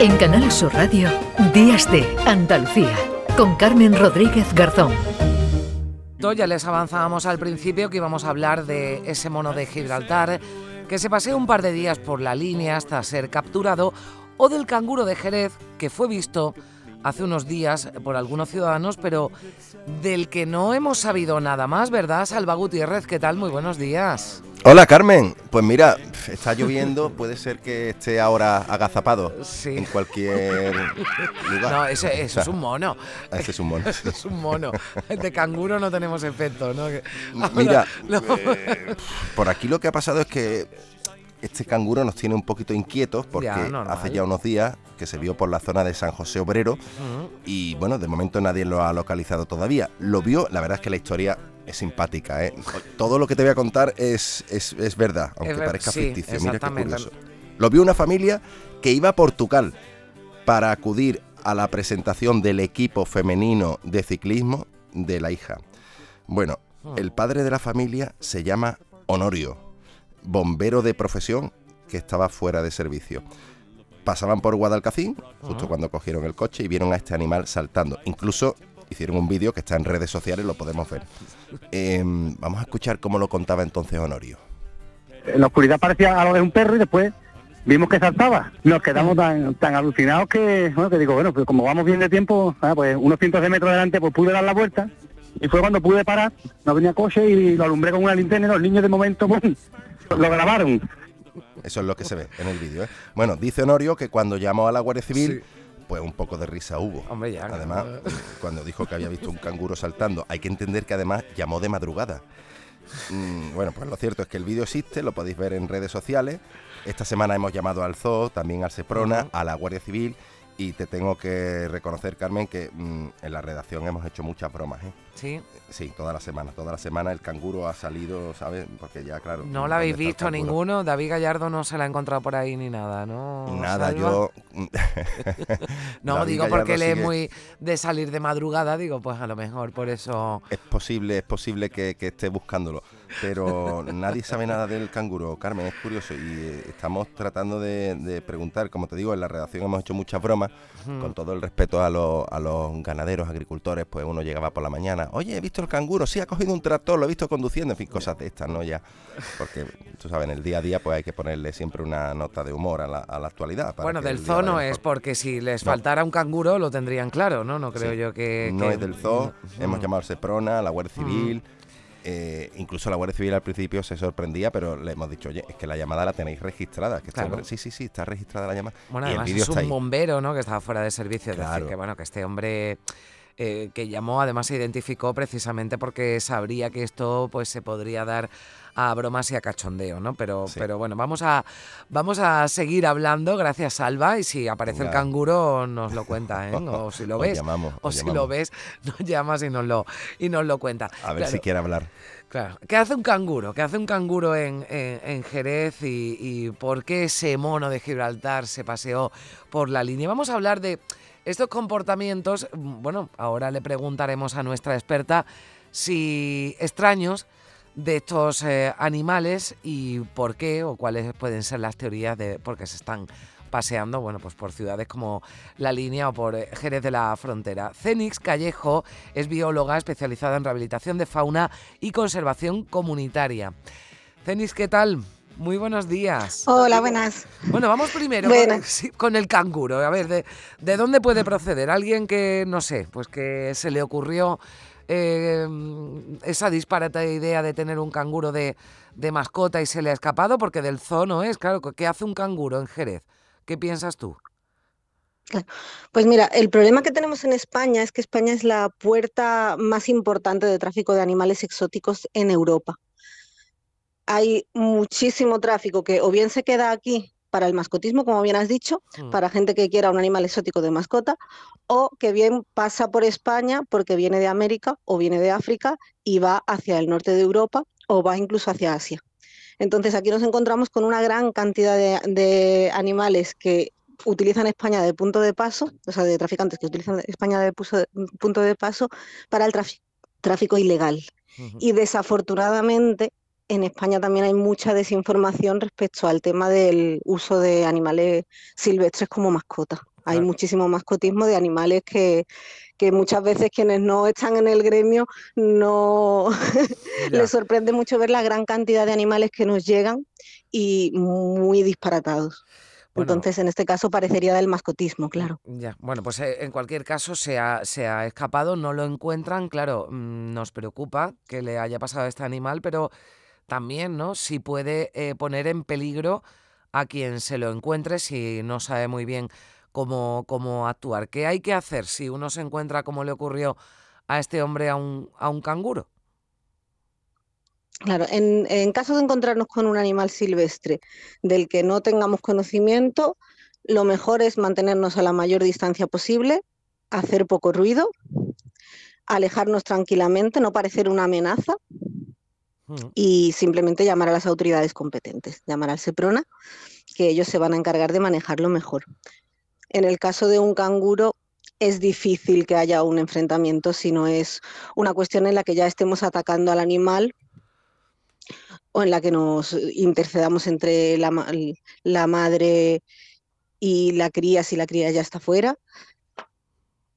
En Canal Sur Radio, Días de Andalucía, con Carmen Rodríguez Garzón. Ya les avanzábamos al principio que íbamos a hablar de ese mono de Gibraltar que se paseó un par de días por la línea hasta ser capturado o del canguro de Jerez que fue visto hace unos días por algunos ciudadanos, pero del que no hemos sabido nada más, ¿verdad? Salva Gutiérrez, ¿qué tal? Muy buenos días. Hola Carmen, pues mira, está lloviendo, puede ser que esté ahora agazapado en cualquier lugar. No, ese, eso es un mono. Ese es un mono. Es un mono. De canguro no tenemos efecto, ¿no? Mira, eh, por aquí lo que ha pasado es que este canguro nos tiene un poquito inquietos porque hace ya unos días que se vio por la zona de San José Obrero y bueno, de momento nadie lo ha localizado todavía. Lo vio, la verdad es que la historia es simpática, ¿eh? Todo lo que te voy a contar es, es, verdad, aunque parezca ficticio. Mira qué curioso. Lo vio una familia que iba a Portugal para acudir a la presentación del equipo femenino de ciclismo de la hija. Bueno, ah. el padre de la familia se llama Honorio bombero de profesión que estaba fuera de servicio. Pasaban por Guadalcacín, justo cuando cogieron el coche y vieron a este animal saltando. Incluso hicieron un vídeo que está en redes sociales, lo podemos ver. Em, vamos a escuchar cómo lo contaba entonces Honorio. En la oscuridad parecía algo de un perro y después vimos que saltaba. Nos quedamos tan, tan alucinados que, bueno, que digo, bueno, pues como vamos bien de tiempo, ah, pues unos cientos de metros adelante, pues pude dar la vuelta. Y fue cuando pude parar, no venía coche y lo alumbré con una linterna y los niños de momento, pues, lo grabaron. Eso es lo que se ve en el vídeo. ¿eh? Bueno, dice Honorio que cuando llamó a la Guardia Civil, pues un poco de risa hubo. además, cuando dijo que había visto un canguro saltando, hay que entender que además llamó de madrugada. Mm, bueno, pues lo cierto es que el vídeo existe, lo podéis ver en redes sociales. Esta semana hemos llamado al zoo, también al Seprona, a la Guardia Civil y te tengo que reconocer, Carmen, que mm, en la redacción hemos hecho muchas bromas. ¿eh? Sí. Sí, toda la semana. Toda la semana el canguro ha salido, ¿sabes? Porque ya, claro. No lo habéis visto ninguno. David Gallardo no se la ha encontrado por ahí ni nada, ¿no? Nada, yo. no, digo porque él es muy de salir de madrugada, digo, pues a lo mejor por eso. Es posible, es posible que esté buscándolo pero nadie sabe nada del canguro, Carmen, es curioso. Y eh, estamos tratando de, preguntar, como te digo, en la redacción hemos hecho muchas bromas, con todo el respeto a, los, a los ganaderos, agricultores, pues uno llegaba por la mañana, oye, he visto el canguro, sí, ha cogido un tractor, lo he visto conduciendo, en fin, cosas de estas, ¿no? Ya, porque tú sabes, en el día a día pues hay que ponerle siempre una nota de humor a la, a la actualidad. bueno, del zoo no es, porque si les faltara un canguro lo tendrían claro, ¿no? No creo yo que... No es del zoo, hemos llamado a Seprona, a la Guardia Civil... Eh, incluso la Guardia Civil al principio se sorprendía, pero le hemos dicho, oye, es que la llamada la tenéis registrada. Que este sí, sí, sí, está registrada la llamada. Bueno, además es un bombero, ¿no? Que estaba fuera de servicio. Es decir, que bueno, que este hombre eh, que llamó, además se identificó precisamente porque sabría que esto pues se podría dar a bromas y a cachondeo, ¿no? Pero, pero bueno, vamos a, vamos a seguir hablando, gracias Salva, y si aparece el canguro nos lo cuenta, ¿eh? O si lo ves, o si lo ves, nos llamas y nos lo, y nos lo cuenta. A ver si quiere hablar. Claro. ¿Qué hace un canguro? ¿Qué hace un canguro en, en, Jerez y, y, por qué ese mono de Gibraltar se paseó por la línea? Vamos a hablar de estos comportamientos. Bueno, ahora le preguntaremos a nuestra experta si extraños de estos eh, animales y por qué o cuáles pueden ser las teorías de por qué se están paseando, bueno, pues por ciudades como La Línea o por eh, Jerez de la Frontera. Cenix Callejo es bióloga especializada en rehabilitación de fauna y conservación comunitaria. Cenix, ¿qué tal? Muy buenos días. Hola, buenas. Bueno, vamos primero con, el canguro. A ver, de, ¿de dónde puede proceder? Alguien que, no sé, pues que se le ocurrió eh, esa disparata idea de tener un canguro de, mascota y se le ha escapado, porque del zoo no es, claro, ¿qué hace un canguro en Jerez? ¿Qué piensas tú? Pues mira, el problema que tenemos en España es que España es la puerta más importante de tráfico de animales exóticos en Europa. Hay muchísimo tráfico que o bien se queda aquí para el mascotismo, como bien has dicho, mm. para gente que quiera un animal exótico de mascota, o que bien pasa por España porque viene de América o viene de África y va hacia el norte de Europa o va incluso hacia Asia. Entonces aquí nos encontramos con una gran cantidad de, animales que utilizan España de punto de paso, o sea, de traficantes que utilizan España de punto de paso para el tráfico ilegal. Y desafortunadamente en España también hay mucha desinformación respecto al tema del uso de animales silvestres como mascota. Hay muchísimo mascotismo de animales que, que muchas veces quienes no están en el gremio no les sorprende mucho ver la gran cantidad de animales que nos llegan y muy disparatados. Entonces, en este caso parecería del mascotismo, claro. Ya, bueno, pues eh, en cualquier caso se ha, se ha escapado, no lo encuentran, claro, mm, nos preocupa que le haya pasado a este animal, pero también, ¿no? Si puede eh, poner en peligro a quien se lo encuentre si no sabe muy bien cómo, cómo actuar. ¿Qué hay que hacer si uno se encuentra como le ocurrió a este hombre a un, a un canguro? Claro, en, en, caso de encontrarnos con un animal silvestre del que no tengamos conocimiento, lo mejor es mantenernos a la mayor distancia posible, hacer poco ruido, alejarnos tranquilamente, no parecer una amenaza. Y simplemente llamar a las autoridades competentes, llamar al SEPRONA, que ellos se van a encargar de manejarlo mejor. En el caso de un canguro, es difícil que haya un enfrentamiento si no es una cuestión en la que ya estemos atacando al animal o en la que nos intercedamos entre la, la madre y la cría si la cría ya está fuera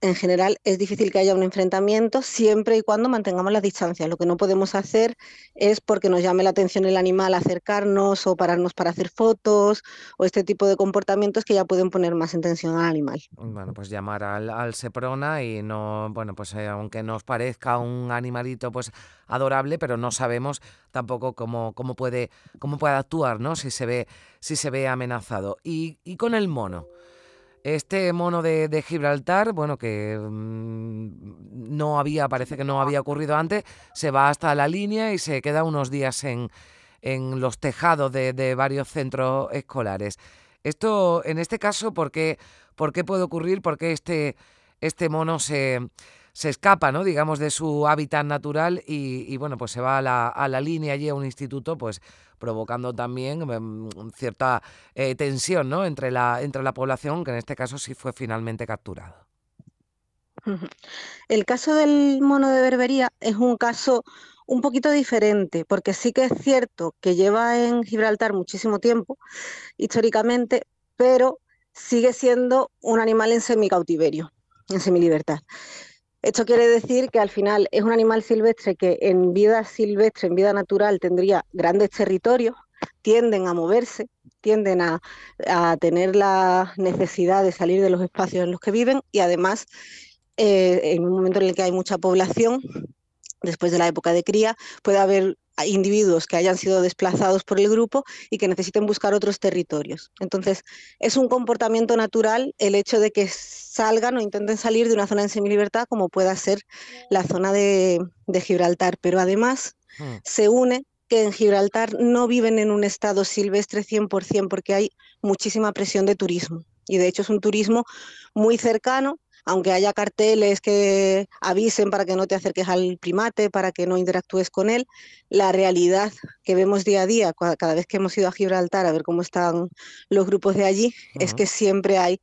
en general es difícil que haya un enfrentamiento siempre y cuando mantengamos las distancias. Lo que no podemos hacer es porque nos llame la atención el animal acercarnos o pararnos para hacer fotos o este tipo de comportamientos que ya pueden poner más en tensión al animal. Bueno, pues llamar al, Seprona y no, bueno, pues eh, aunque nos parezca un animalito pues adorable, pero no sabemos tampoco cómo, cómo puede cómo puede actuar, ¿no? Si se ve si se ve amenazado. Y con el mono. Este mono de, Gibraltar, bueno, que mm, no había, parece que no había ocurrido antes, se va hasta la línea y se queda unos días en, en los tejados de, varios centros escolares. Esto, en este caso, ¿por qué, por qué puede ocurrir? ¿Por qué este, este mono se, se escapa, ¿no? digamos, de su hábitat natural y, bueno, pues se va a la, a la, línea allí a un instituto, pues provocando también em, cierta eh, tensión ¿no? entre, la, entre la población, que en este caso sí fue finalmente capturado. El caso del mono de Berbería es un caso un poquito diferente, porque sí que es cierto que lleva en Gibraltar muchísimo tiempo, históricamente, pero sigue siendo un animal en semicautiverio, en semilibertad. Esto quiere decir que al final es un animal silvestre que en vida silvestre, en vida natural, tendría grandes territorios, tienden a moverse, tienden a, tener la necesidad de salir de los espacios en los que viven y además eh, en un momento en el que hay mucha población, después de la época de cría, puede haber individuos que hayan sido desplazados por el grupo y que necesiten buscar otros territorios. Entonces, es un comportamiento natural el hecho de que salgan o intenten salir de una zona en semilibertad como pueda ser la zona de, Gibraltar, pero además hmm. se une que en Gibraltar no viven en un estado silvestre 100% porque hay muchísima presión de turismo. Y de hecho es un turismo muy cercano aunque haya carteles que avisen para que no te acerques al primate, para que no interactúes con él, la realidad que vemos día a día, cada vez que hemos ido a Gibraltar a ver cómo están los grupos de allí, es que siempre hay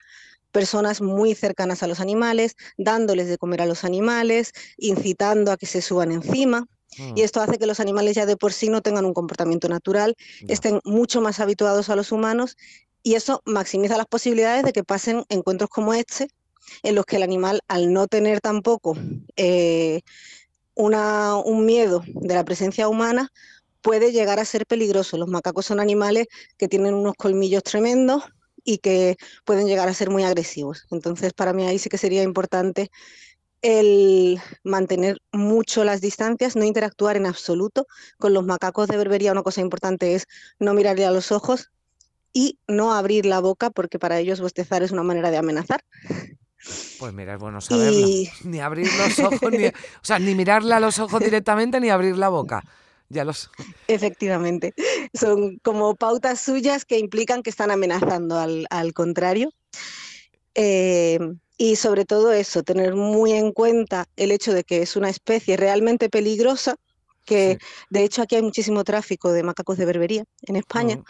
personas muy cercanas a los animales, dándoles de comer a los animales, incitando a que se suban encima. Y esto hace que los animales ya de por sí no tengan un comportamiento natural, estén mucho más habituados a los humanos y eso maximiza las posibilidades de que pasen encuentros como este, en los que el animal, al no tener tampoco eh, un miedo de la presencia humana, puede llegar a ser peligroso. Los macacos son animales que tienen unos colmillos tremendos y que pueden llegar a ser muy agresivos. Entonces, para mí ahí sí que sería importante el mantener mucho las distancias, no interactuar en absoluto con los macacos de berbería. Una cosa importante es no mirarle a los ojos y no abrir la boca, porque para ellos bostezar es una manera de amenazar. Pues mira, es bueno saberlo. Ni abrir los ojos, ni, o sea, ni mirarle a los ojos directamente, ni abrir la boca. Ya los... Efectivamente. Son como pautas suyas que implican que están amenazando al, contrario. Eh, y sobre todo eso, tener muy en cuenta el hecho de que es una especie realmente peligrosa, que de hecho aquí hay muchísimo tráfico de macacos de berbería en España. Mm.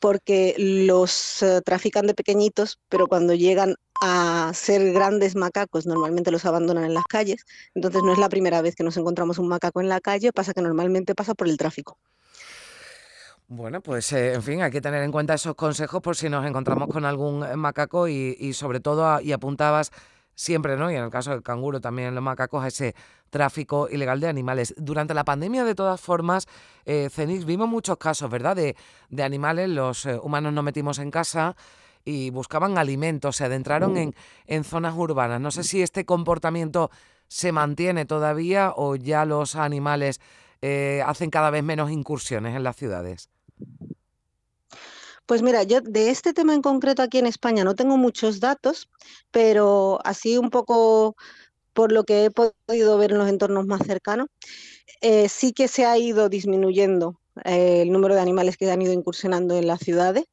porque los eh, trafican de pequeñitos, pero cuando llegan a ser grandes macacos, normalmente los abandonan en las calles, entonces no es la primera vez que nos encontramos un macaco en la calle, pasa que normalmente pasa por el tráfico. Bueno, pues eh, en fin, hay que tener en cuenta esos consejos por si nos encontramos con algún macaco y, sobre todo, y apuntabas siempre, ¿no? Y en el caso del canguro también los macacos, ese tráfico ilegal de animales. Durante la pandemia, de todas formas, eh, Cenix, vimos muchos casos, ¿verdad? De, de animales, los eh, humanos nos metimos en casa y buscaban alimentos, se adentraron en, en zonas urbanas. No sé si este comportamiento se mantiene todavía o ya los animales eh, hacen cada vez menos incursiones en las ciudades. Pues mira, yo de este tema en concreto aquí en España no tengo muchos datos, pero así un poco por lo que he podido ver en los entornos más cercanos, eh, sí que se ha ido disminuyendo eh, el número de animales que han ido incursionando en las ciudades.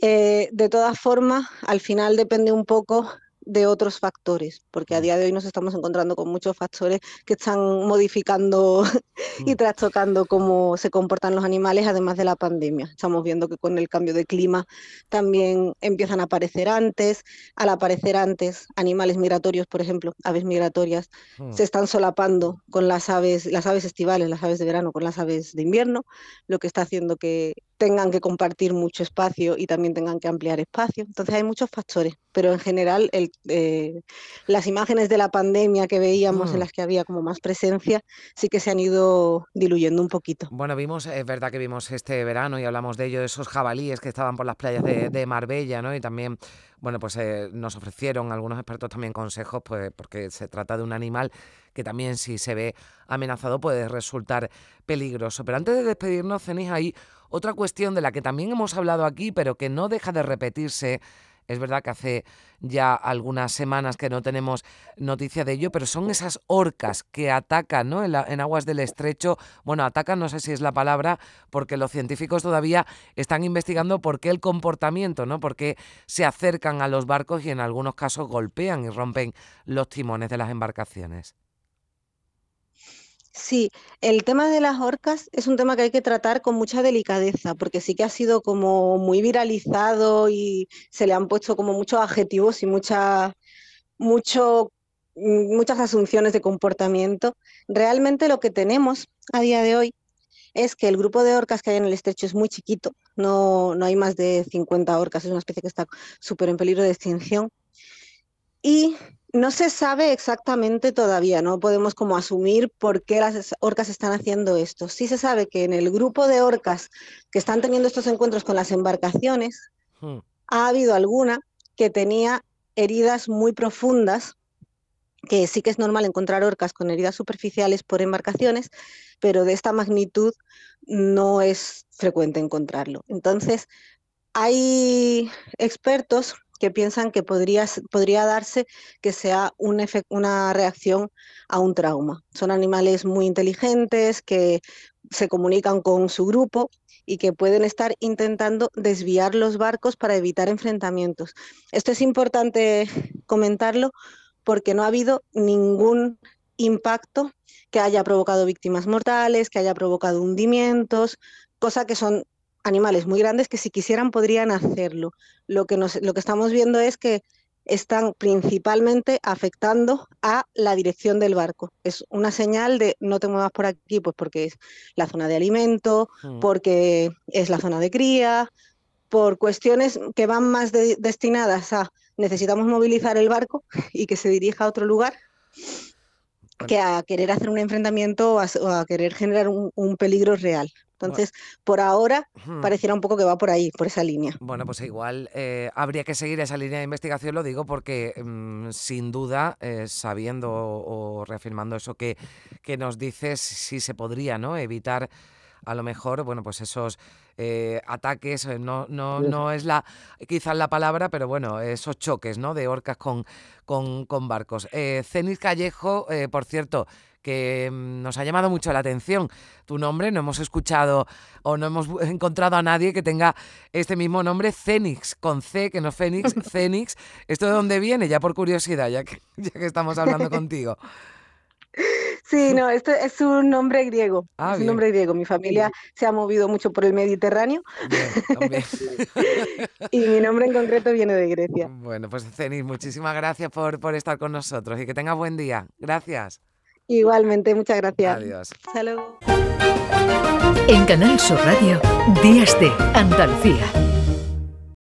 Eh, de todas formas, al final depende un poco de otros factores, porque a mm. día de hoy nos estamos encontrando con muchos factores que están modificando y mm. trastocando cómo se comportan los animales, además de la pandemia. Estamos viendo que con el cambio de clima también empiezan a aparecer antes, al aparecer antes animales migratorios, por ejemplo, aves migratorias, mm. se están solapando con las aves, las aves estivales, las aves de verano con las aves de invierno, lo que está haciendo que tengan que compartir mucho espacio y también tengan que ampliar espacio. Entonces hay muchos factores, pero en general el, eh, las imágenes de la pandemia que veíamos en mm. las que había como más presencia sí que se han ido diluyendo un poquito. Bueno, vimos, es verdad que vimos este verano y hablamos de ello, esos jabalíes que estaban por las playas de, Marbella, ¿no? Y también, bueno, pues eh, nos ofrecieron algunos expertos también consejos, pues porque se trata de un animal que también si se ve amenazado puede resultar peligroso. Pero antes de despedirnos, tenéis ahí otra cuestión de la que también hemos hablado aquí, pero que no deja de repetirse. Es verdad que hace ya algunas semanas que no tenemos noticia de ello, pero son esas orcas que atacan ¿no? en, en, aguas del estrecho. Bueno, atacan, no sé si es la palabra, porque los científicos todavía están investigando por qué el comportamiento, ¿no? por qué se acercan a los barcos y en algunos casos golpean y rompen los timones de las embarcaciones. Sí, el tema de las orcas es un tema que hay que tratar con mucha delicadeza, porque sí que ha sido como muy viralizado y se le han puesto como muchos adjetivos y mucha, mucho, mm, muchas asunciones de comportamiento. Realmente lo que tenemos a día de hoy es que el grupo de orcas que hay en el estrecho es muy chiquito, no, no hay más de 50 orcas, es una especie que está súper en peligro de extinción. Y no se sabe exactamente todavía, no podemos como asumir por qué las orcas están haciendo esto. Sí se sabe que en el grupo de orcas que están teniendo estos encuentros con las embarcaciones, hmm. ha habido alguna que tenía heridas muy profundas, que sí que es normal encontrar orcas con heridas superficiales por embarcaciones, pero de esta magnitud no es frecuente encontrarlo. Entonces, hay expertos que piensan que podría, podría darse que sea un una reacción a un trauma. Son animales muy inteligentes que se comunican con su grupo y que pueden estar intentando desviar los barcos para evitar enfrentamientos. Esto es importante comentarlo porque no ha habido ningún impacto que haya provocado víctimas mortales, que haya provocado hundimientos, cosa que son animales muy grandes que si quisieran podrían hacerlo. Lo que, nos, lo que estamos viendo es que están principalmente afectando a la dirección del barco. Es una señal de no te muevas por aquí, pues porque es la zona de alimento, hmm. porque es la zona de cría, por cuestiones que van más destinadas a necesitamos movilizar el barco y que se dirija a otro lugar que a querer hacer un enfrentamiento o a, querer generar un peligro real. Entonces, por ahora, pareciera un poco que va por ahí, por esa línea. Bueno, pues igual eh, habría que seguir esa línea de investigación, lo digo porque mm, sin duda, eh, sabiendo o, reafirmando eso que, que nos dices, sí se podría ¿no? evitar a lo mejor, bueno, pues esos eh, ataques, no, no, no es la quizás la palabra, pero bueno, esos choques, ¿no? De orcas con, con, con barcos. Eh, Callejo, por cierto, que mm, nos ha llamado mucho la atención. Tu nombre, no hemos escuchado o no hemos encontrado a nadie que tenga este mismo nombre, Cenix, con C, que no Fénix, Cenix. ¿Esto de dónde viene? Ya por curiosidad, ya que, ya que estamos hablando contigo. Sí, no, esto es un nombre griego. Ah, es un nombre griego. Mi familia se ha movido mucho por el Mediterráneo. y mi nombre en concreto viene de Grecia. Bueno, pues Cenix, muchísimas gracias por, por estar con nosotros y que tengas buen día. Gracias. Igualmente, muchas gracias. Adiós. Hasta En Canal Sur Radio, Días de Andalucía.